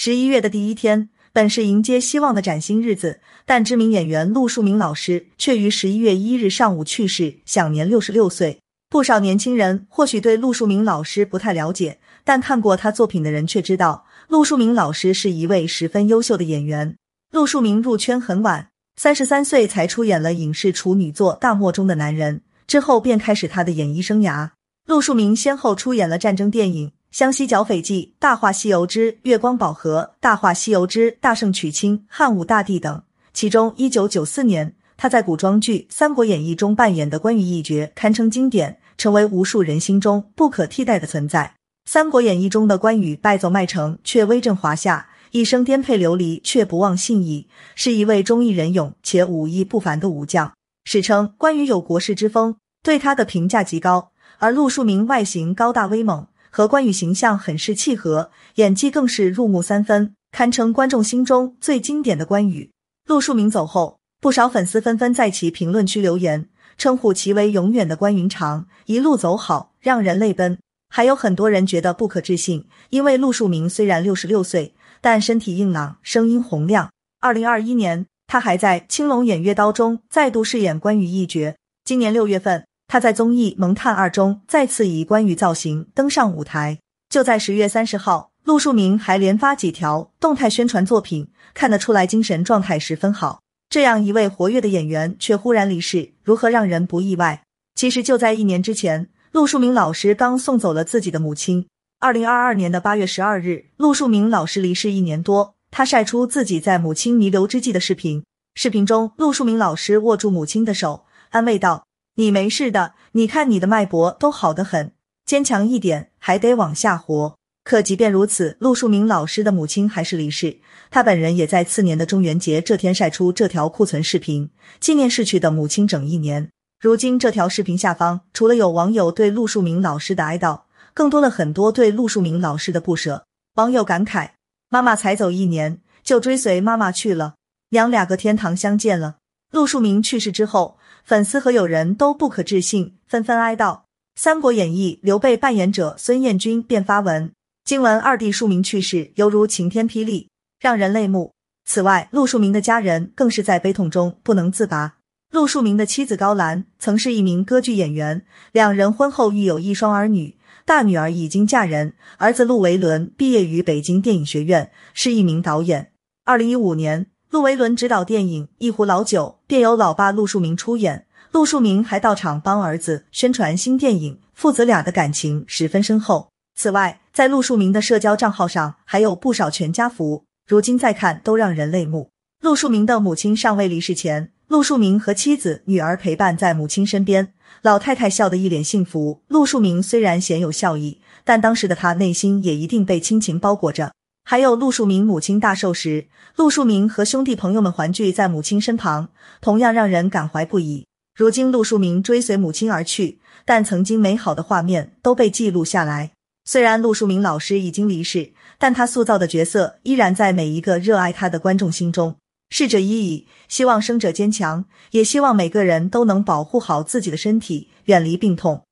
十一月的第一天，本是迎接希望的崭新日子，但知名演员陆树铭老师却于十一月一日上午去世，享年六十六岁。不少年轻人或许对陆树铭老师不太了解，但看过他作品的人却知道，陆树铭老师是一位十分优秀的演员。陆树铭入圈很晚，三十三岁才出演了影视处女作《大漠中的男人》，之后便开始他的演艺生涯。陆树铭先后出演了战争电影《湘西剿匪记》《大话西游之月光宝盒》《大话西游之大圣娶亲》《汉武大帝》等，其中一九九四年。他在古装剧《三国演义》中扮演的关羽一角堪称经典，成为无数人心中不可替代的存在。《三国演义》中的关羽败走麦城，却威震华夏，一生颠沛流离，却不忘信义，是一位忠义仁勇且武艺不凡的武将。史称关羽有国士之风，对他的评价极高。而陆树铭外形高大威猛，和关羽形象很是契合，演技更是入木三分，堪称观众心中最经典的关羽。陆树铭走后。不少粉丝纷纷在其评论区留言，称呼其为“永远的关云长”，一路走好，让人泪奔。还有很多人觉得不可置信，因为陆树铭虽然六十六岁，但身体硬朗，声音洪亮。二零二一年，他还在《青龙偃月刀》中再度饰演关羽一角。今年六月份，他在综艺《萌探二》中再次以关羽造型登上舞台。就在十月三十号，陆树铭还连发几条动态宣传作品，看得出来精神状态十分好。这样一位活跃的演员却忽然离世，如何让人不意外？其实就在一年之前，陆树铭老师刚送走了自己的母亲。二零二二年的八月十二日，陆树铭老师离世一年多，他晒出自己在母亲弥留之际的视频。视频中，陆树铭老师握住母亲的手，安慰道：“你没事的，你看你的脉搏都好得很，坚强一点，还得往下活。”可即便如此，陆树铭老师的母亲还是离世。他本人也在次年的中元节这天晒出这条库存视频，纪念逝去的母亲整一年。如今，这条视频下方除了有网友对陆树铭老师的哀悼，更多了很多对陆树铭老师的不舍。网友感慨：“妈妈才走一年，就追随妈妈去了，娘俩个天堂相见了。”陆树铭去世之后，粉丝和友人都不可置信，纷纷哀悼。《三国演义》刘备扮演者孙彦军便发文。今闻二弟树铭去世，犹如晴天霹雳，让人泪目。此外，陆树铭的家人更是在悲痛中不能自拔。陆树铭的妻子高兰曾是一名歌剧演员，两人婚后育有一双儿女，大女儿已经嫁人，儿子陆维伦毕业于北京电影学院，是一名导演。二零一五年，陆维伦执导电影《一壶老酒》，便由老爸陆树铭出演，陆树铭还到场帮儿子宣传新电影，父子俩的感情十分深厚。此外，在陆树铭的社交账号上还有不少全家福，如今再看都让人泪目。陆树铭的母亲尚未离世前，陆树铭和妻子、女儿陪伴在母亲身边，老太太笑得一脸幸福。陆树铭虽然鲜有笑意，但当时的他内心也一定被亲情包裹着。还有陆树铭母亲大寿时，陆树铭和兄弟朋友们团聚在母亲身旁，同样让人感怀不已。如今陆树铭追随母亲而去，但曾经美好的画面都被记录下来。虽然陆树铭老师已经离世，但他塑造的角色依然在每一个热爱他的观众心中。逝者已矣，希望生者坚强，也希望每个人都能保护好自己的身体，远离病痛。